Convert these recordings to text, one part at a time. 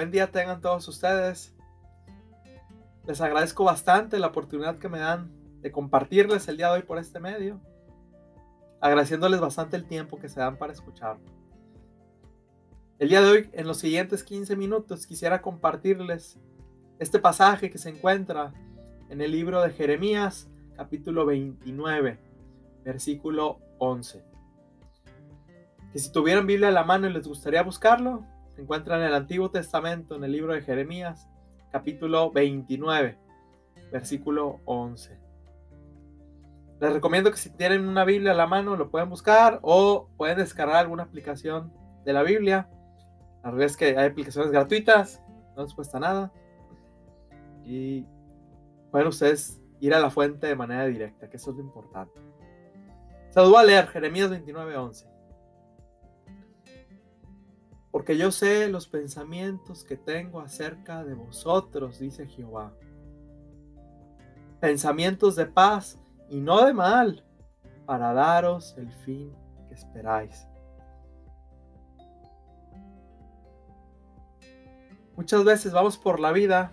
Buen día tengan todos ustedes. Les agradezco bastante la oportunidad que me dan de compartirles el día de hoy por este medio. Agradeciéndoles bastante el tiempo que se dan para escuchar. El día de hoy, en los siguientes 15 minutos, quisiera compartirles este pasaje que se encuentra en el libro de Jeremías, capítulo 29, versículo 11. Que si tuvieran Biblia a la mano y les gustaría buscarlo, se encuentra en el Antiguo Testamento, en el libro de Jeremías, capítulo 29, versículo 11. Les recomiendo que si tienen una Biblia a la mano lo pueden buscar o pueden descargar alguna aplicación de la Biblia. La verdad es que hay aplicaciones gratuitas, no les cuesta nada. Y pueden ustedes ir a la fuente de manera directa, que eso es lo importante. Se a leer, Jeremías 29:11. Porque yo sé los pensamientos que tengo acerca de vosotros, dice Jehová. Pensamientos de paz y no de mal, para daros el fin que esperáis. Muchas veces vamos por la vida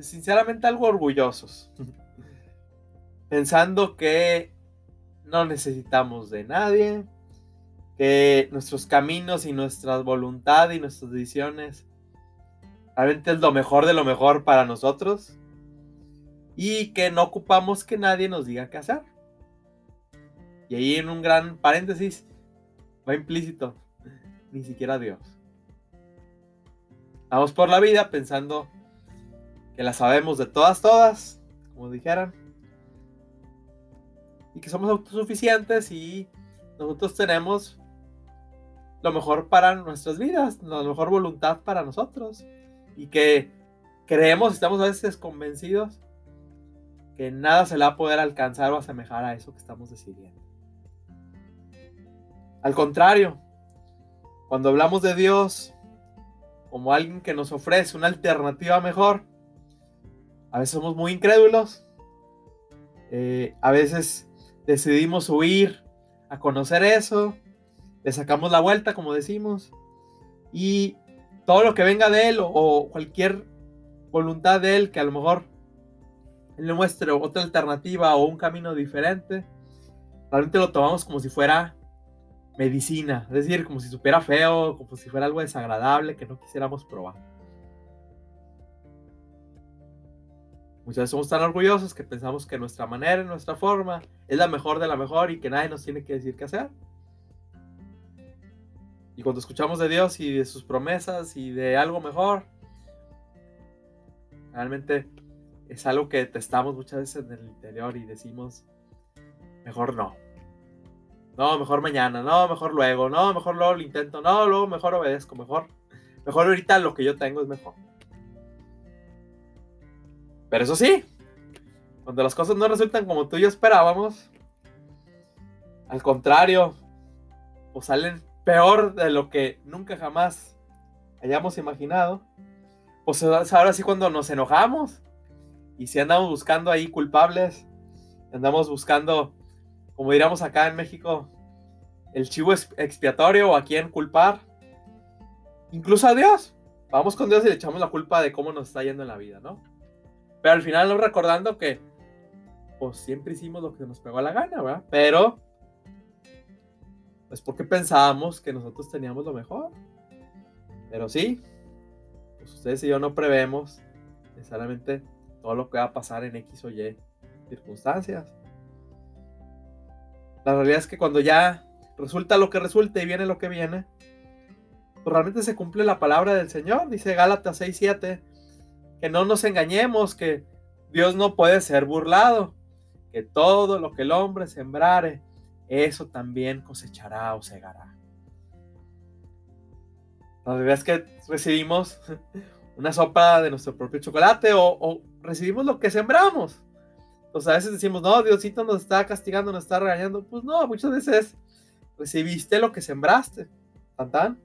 sinceramente algo orgullosos, pensando que no necesitamos de nadie, que nuestros caminos y nuestra voluntad y nuestras decisiones realmente es lo mejor de lo mejor para nosotros y que no ocupamos que nadie nos diga qué hacer. Y ahí en un gran paréntesis va implícito, ni siquiera Dios. Vamos por la vida pensando que la sabemos de todas, todas, como dijeran, y que somos autosuficientes y nosotros tenemos lo mejor para nuestras vidas, la mejor voluntad para nosotros, y que creemos, estamos a veces convencidos que nada se le va a poder alcanzar o asemejar a eso que estamos decidiendo. Al contrario, cuando hablamos de Dios como alguien que nos ofrece una alternativa mejor, a veces somos muy incrédulos, eh, a veces decidimos huir a conocer eso, le sacamos la vuelta, como decimos, y todo lo que venga de él o, cualquier voluntad de él que a lo mejor le muestre otra alternativa o un camino diferente, realmente lo tomamos como si fuera medicina, es decir, como si supiera feo, como si fuera algo desagradable que no quisiéramos probar. Muchas veces somos tan orgullosos que pensamos que nuestra manera, nuestra forma, es la mejor de la mejor y que nadie nos tiene que decir qué hacer. Y cuando escuchamos de Dios y de sus promesas y de algo mejor, realmente es algo que testamos muchas veces en el interior y decimos, mejor no. No, mejor mañana, no, mejor luego, no, mejor luego lo intento, no, luego mejor obedezco, mejor, mejor ahorita lo que yo tengo es mejor. Pero eso sí, cuando las cosas no resultan como tú y yo esperábamos, al contrario, o salen peor de lo que nunca jamás hayamos imaginado, pues ahora sí cuando nos enojamos y si andamos buscando ahí culpables, andamos buscando, como diríamos acá en México, el chivo expiatorio o a quién culpar, incluso a Dios. Vamos con Dios y le echamos la culpa de cómo nos está yendo en la vida, ¿no? Pero al final no recordando que pues siempre hicimos lo que nos pegó a la gana, ¿verdad? Pero pues porque pensábamos que nosotros teníamos lo mejor. Pero sí, pues ustedes y yo no prevemos necesariamente todo lo que va a pasar en X o Y circunstancias. La realidad es que cuando ya resulta lo que resulta y viene lo que viene, pues realmente se cumple la palabra del Señor, dice Gálatas 6:7 que no nos engañemos, que Dios no puede ser burlado, que todo lo que el hombre sembrare, eso también cosechará o segará. La verdad es que recibimos una sopa de nuestro propio chocolate o, recibimos lo que sembramos. Pues a veces decimos, no, Diosito nos está castigando, nos está regañando. Pues no, muchas veces recibiste lo que sembraste. Tan,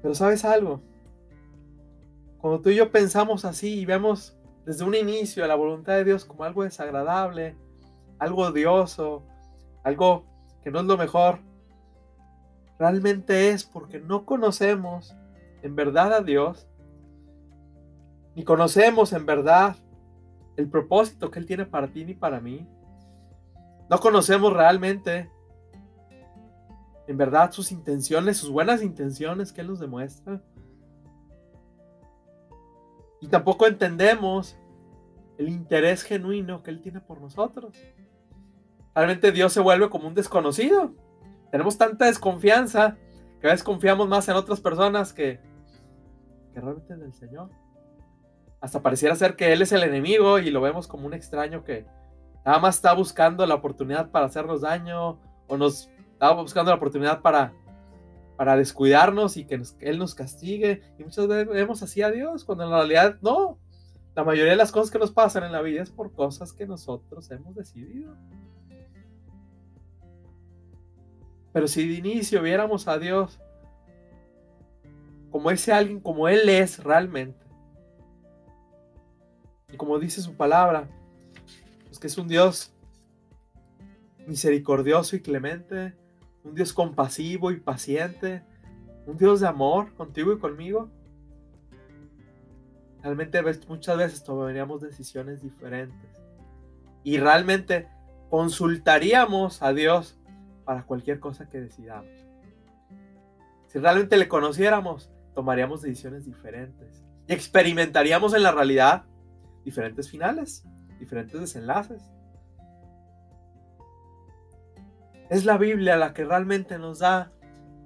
Pero sabes algo, cuando tú y yo pensamos así y vemos desde un inicio la voluntad de Dios como algo desagradable, algo odioso, algo que no es lo mejor, realmente es porque no conocemos en verdad a Dios, ni conocemos en verdad el propósito que Él tiene para ti ni para mí. No conocemos realmente en verdad sus intenciones, sus buenas intenciones que Él nos demuestra. Y tampoco entendemos el interés genuino que Él tiene por nosotros. Realmente Dios se vuelve como un desconocido. Tenemos tanta desconfianza que a veces confiamos más en otras personas que, que realmente en el Señor. Hasta pareciera ser que Él es el enemigo y lo vemos como un extraño que nada más está buscando la oportunidad para hacernos daño o nos está buscando la oportunidad para, para descuidarnos y que Él nos castigue. Y muchas veces vemos así a Dios, cuando en realidad no. La mayoría de las cosas que nos pasan en la vida es por cosas que nosotros hemos decidido. Pero si de inicio viéramos a Dios como ese alguien, como Él es realmente, y como dice su palabra, pues que es un Dios misericordioso y clemente, un Dios compasivo y paciente, un Dios de amor contigo y conmigo. Realmente muchas veces tomaríamos decisiones diferentes. Y realmente consultaríamos a Dios para cualquier cosa que decidamos. Si realmente le conociéramos, tomaríamos decisiones diferentes. Y experimentaríamos en la realidad diferentes finales, diferentes desenlaces. Es la Biblia la que realmente nos da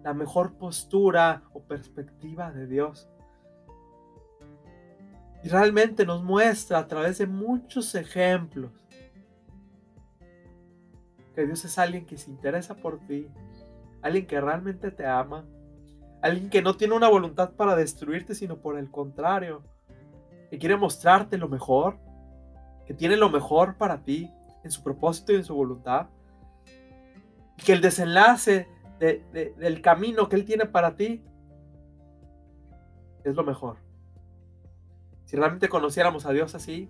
la mejor postura o perspectiva de Dios. Y realmente nos muestra a través de muchos ejemplos que Dios es alguien que se interesa por ti, alguien que realmente te ama, alguien que no tiene una voluntad para destruirte, sino por el contrario, que quiere mostrarte lo mejor, que tiene lo mejor para ti en su propósito y en su voluntad que el desenlace del camino que Él tiene para ti es lo mejor. Si realmente conociéramos a Dios así,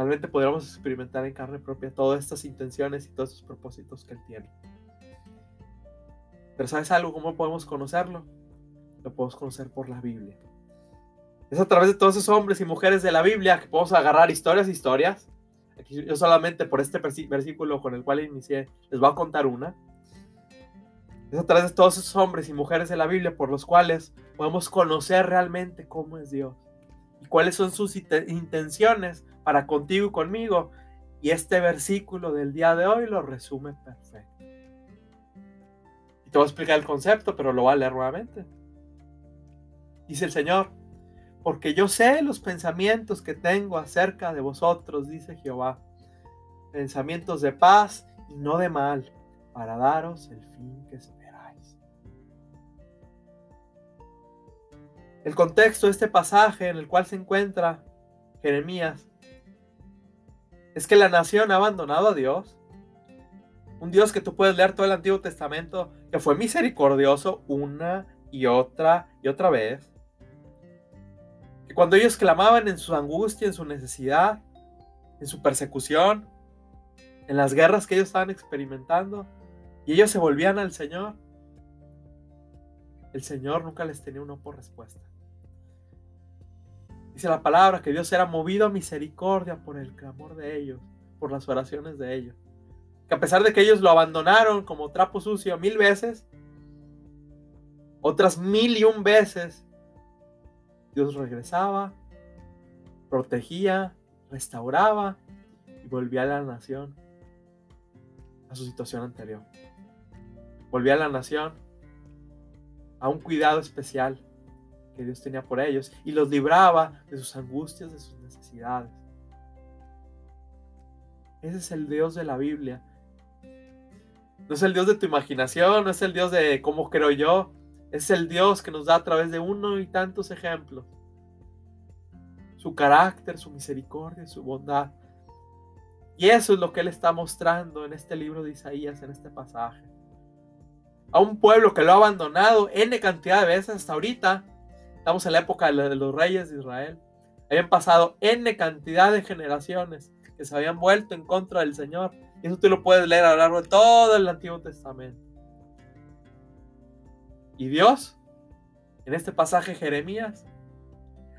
realmente podríamos experimentar en carne propia todas estas intenciones y todos estos propósitos que Él tiene. Pero ¿sabes algo? ¿Cómo podemos conocerlo? Lo podemos conocer por la Biblia. Es a través de todos esos hombres y mujeres de la Biblia que podemos agarrar historias, historias, yo solamente por este versículo con el cual inicié, les voy a contar una. Es a través de todos esos hombres y mujeres de la Biblia por los cuales podemos conocer realmente cómo es Dios y cuáles son sus intenciones para contigo y conmigo. Y este versículo del día de hoy lo resume perfecto. Y te voy a explicar el concepto, pero lo voy a leer nuevamente. Dice el Señor, porque yo sé los pensamientos que tengo acerca de vosotros, dice Jehová, pensamientos de paz y no de mal, para daros el fin que esperáis. El contexto de este pasaje en el cual se encuentra Jeremías es que la nación ha abandonado a Dios. Un Dios que tú puedes leer todo el Antiguo Testamento, que fue misericordioso una y otra y otra vez cuando ellos clamaban en su angustia, en su necesidad, en su persecución, en las guerras que ellos estaban experimentando, y ellos se volvían al Señor, el Señor nunca les tenía una por respuesta. Dice la palabra que Dios era movido a misericordia por el clamor de ellos, por las oraciones de ellos. Que a pesar de que ellos lo abandonaron como trapo sucio mil veces, otras mil y un veces Dios regresaba, protegía, restauraba y volvía a la nación a su situación anterior. Volvía a la nación a un cuidado especial que Dios tenía por ellos y los libraba de sus angustias, de sus necesidades. Ese es el Dios de la Biblia. No es el Dios de tu imaginación, no es el Dios de cómo creo yo, es el Dios que nos da a través de uno y tantos ejemplos su carácter, su misericordia, su bondad. Y eso es lo que Él está mostrando en este libro de Isaías, en este pasaje. A un pueblo que lo ha abandonado N cantidad de veces hasta ahorita. Estamos en la época de los reyes de Israel. Habían pasado N cantidad de generaciones que se habían vuelto en contra del Señor. Y eso tú lo puedes leer a lo largo de todo el Antiguo Testamento. Y Dios, en este pasaje Jeremías,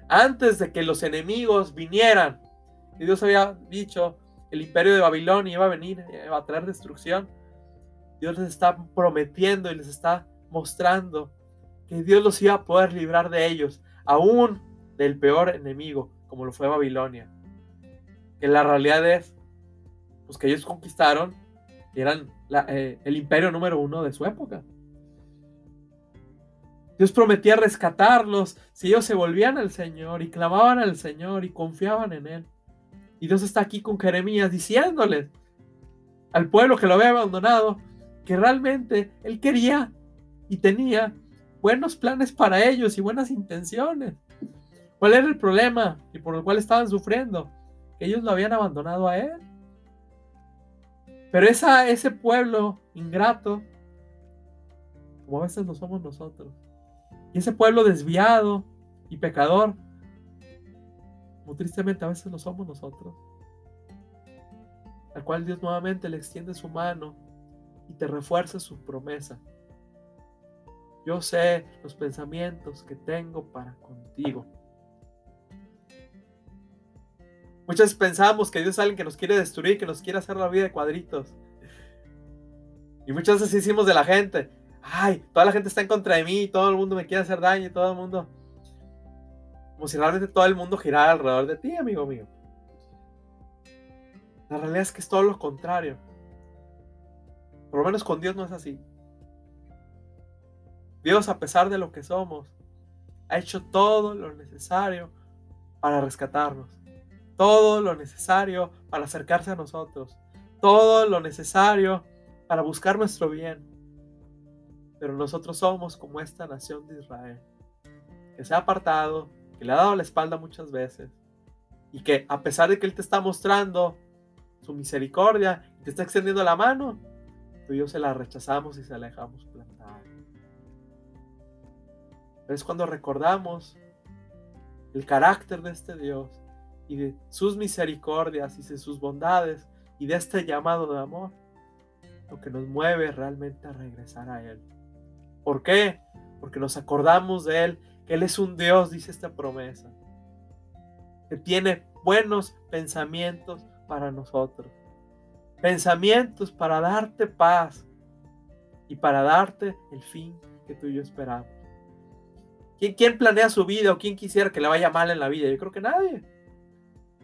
antes de que los enemigos vinieran, y Dios había dicho, el imperio de Babilonia iba a venir, iba a traer destrucción, Dios les está prometiendo y les está mostrando que Dios los iba a poder librar de ellos, aún del peor enemigo, como lo fue Babilonia. Que la realidad es, pues que ellos conquistaron y eran eh, el imperio número uno de su época. Dios prometía rescatarlos si ellos se volvían al Señor y clamaban al Señor y confiaban en Él. Y Dios está aquí con Jeremías diciéndoles al pueblo que lo había abandonado que realmente Él quería y tenía buenos planes para ellos y buenas intenciones. ¿Cuál era el problema y por el cual estaban sufriendo? Ellos lo habían abandonado a Él. Pero esa, ese pueblo ingrato, como a veces lo somos nosotros, y ese pueblo desviado y pecador, como tristemente a veces lo somos nosotros, al cual Dios nuevamente le extiende su mano y te refuerza su promesa. Yo sé los pensamientos que tengo para contigo. Muchas veces pensamos que Dios es alguien que nos quiere destruir, que nos quiere hacer la vida de cuadritos. Y muchas veces decimos de la gente, ay, toda la gente está en contra de mí, todo el mundo me quiere hacer daño, todo el mundo. Como si realmente todo el mundo girara alrededor de ti, amigo mío. La realidad es que es todo lo contrario. Por lo menos con Dios no es así. Dios, a pesar de lo que somos, ha hecho todo lo necesario para rescatarnos. Todo lo necesario para acercarse a nosotros. Todo lo necesario para buscar nuestro bien. Pero nosotros somos como esta nación de Israel, que se ha apartado, que le ha dado la espalda muchas veces, y que a pesar de que Él te está mostrando su misericordia te está extendiendo la mano, tú y yo se la rechazamos y se la dejamos plantar. Pero es cuando recordamos el carácter de este Dios y de sus misericordias y de sus bondades y de este llamado de amor, lo que nos mueve realmente a regresar a Él. ¿Por qué? Porque nos acordamos de Él, que Él es un Dios, dice esta promesa, que tiene buenos pensamientos para nosotros. Pensamientos para darte paz y para darte el fin que tú y yo esperamos. ¿Quién, ¿Quién, planea su vida o quién quisiera que le vaya mal en la vida? Yo creo que nadie.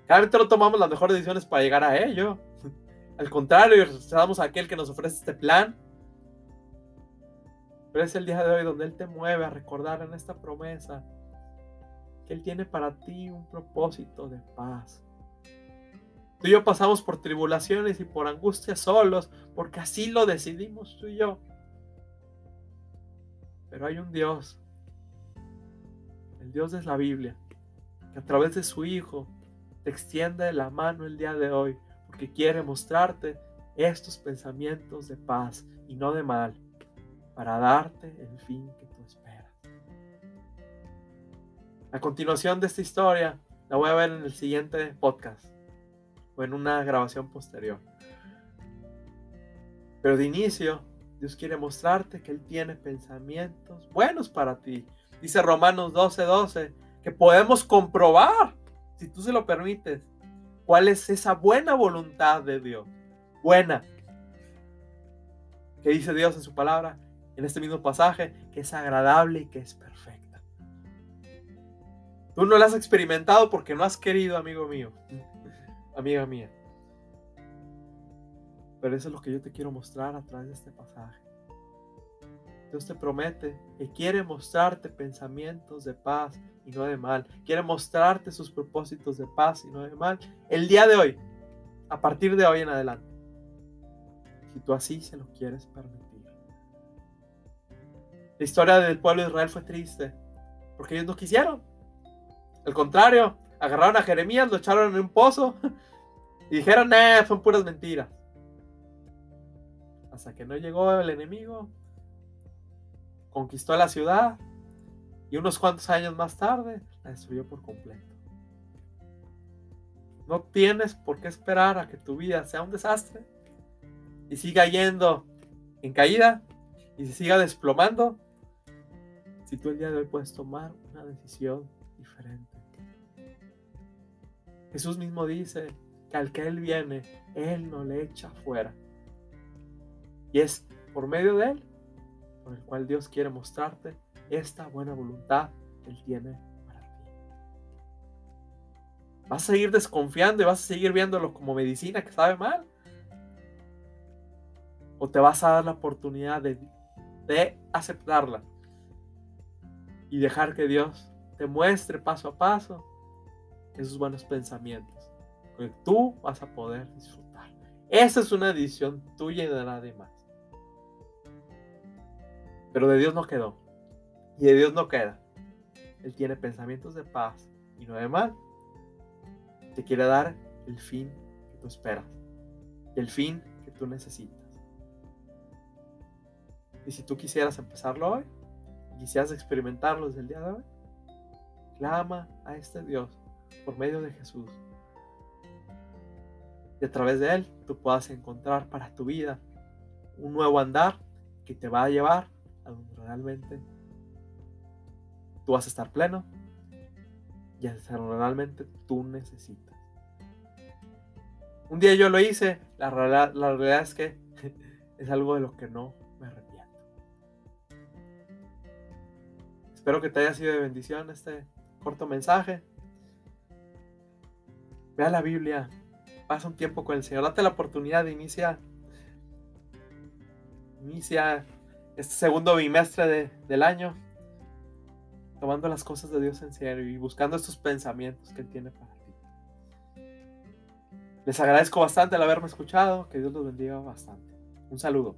No tomamos las mejores decisiones para llegar a ello. Al contrario, rechazamos a aquel que nos ofrece este plan pero es el día de hoy donde Él te mueve a recordar en esta promesa que Él tiene para ti un propósito de paz. Tú y yo pasamos por tribulaciones y por angustias solos, porque así lo decidimos tú y yo. Pero hay un Dios, el Dios de la Biblia, que a través de su Hijo te extiende la mano el día de hoy, porque quiere mostrarte estos pensamientos de paz y no de mal para darte el fin que tú esperas. A continuación de esta historia la voy a ver en el siguiente podcast o en una grabación posterior. Pero de inicio, Dios quiere mostrarte que Él tiene pensamientos buenos para ti. Dice Romanos 12:12 12, que podemos comprobar, si tú se lo permites, cuál es esa buena voluntad de Dios. Buena. Que dice Dios en su palabra, en este mismo pasaje, que es agradable y que es perfecta. Tú no la has experimentado porque no has querido, amigo mío, amiga mía. Pero eso es lo que yo te quiero mostrar a través de este pasaje. Dios te promete que quiere mostrarte pensamientos de paz y no de mal. Quiere mostrarte sus propósitos de paz y no de mal. El día de hoy, a partir de hoy en adelante. Si tú así se lo quieres permitir. La historia del pueblo de Israel fue triste, porque ellos no quisieron. Al contrario, agarraron a Jeremías, lo echaron en un pozo y dijeron, eh, son puras mentiras. Hasta que no llegó el enemigo, conquistó la ciudad y unos cuantos años más tarde la destruyó por completo. No tienes por qué esperar a que tu vida sea un desastre y siga yendo en caída y se siga desplomando si tú el día de hoy puedes tomar una decisión diferente. Jesús mismo dice que al que Él viene, Él no le echa fuera. Y es por medio de Él por el cual Dios quiere mostrarte esta buena voluntad que Él tiene para ti. ¿Vas a seguir desconfiando y vas a seguir viéndolo como medicina que sabe mal? ¿O te vas a dar la oportunidad de, de aceptarla y dejar que Dios te muestre paso a paso esos buenos pensamientos que tú vas a poder disfrutar? Esa es una decisión tuya y de nadie más. Pero de Dios no quedó. Y de Dios no queda. Él tiene pensamientos de paz y no de mal. Te quiere dar el fin que tú esperas. El fin que tú necesitas. Y si tú quisieras empezarlo hoy, quisieras experimentarlo desde el día de hoy, clama a este Dios por medio de Jesús. Y a través de Él tú puedas encontrar para tu vida un nuevo andar que te va a llevar realmente tú vas a estar pleno y a realmente tú necesitas. Un día yo lo hice, la realidad, la realidad es que es algo de lo que no me arrepiento. Espero que te haya sido de bendición este corto mensaje. Vea la Biblia, pasa un tiempo con el Señor, date la oportunidad de iniciar. Inicia este segundo bimestre del año, tomando las cosas de Dios en serio y buscando estos pensamientos que Él tiene para ti. Les agradezco bastante el haberme escuchado, que Dios los bendiga bastante. Un saludo.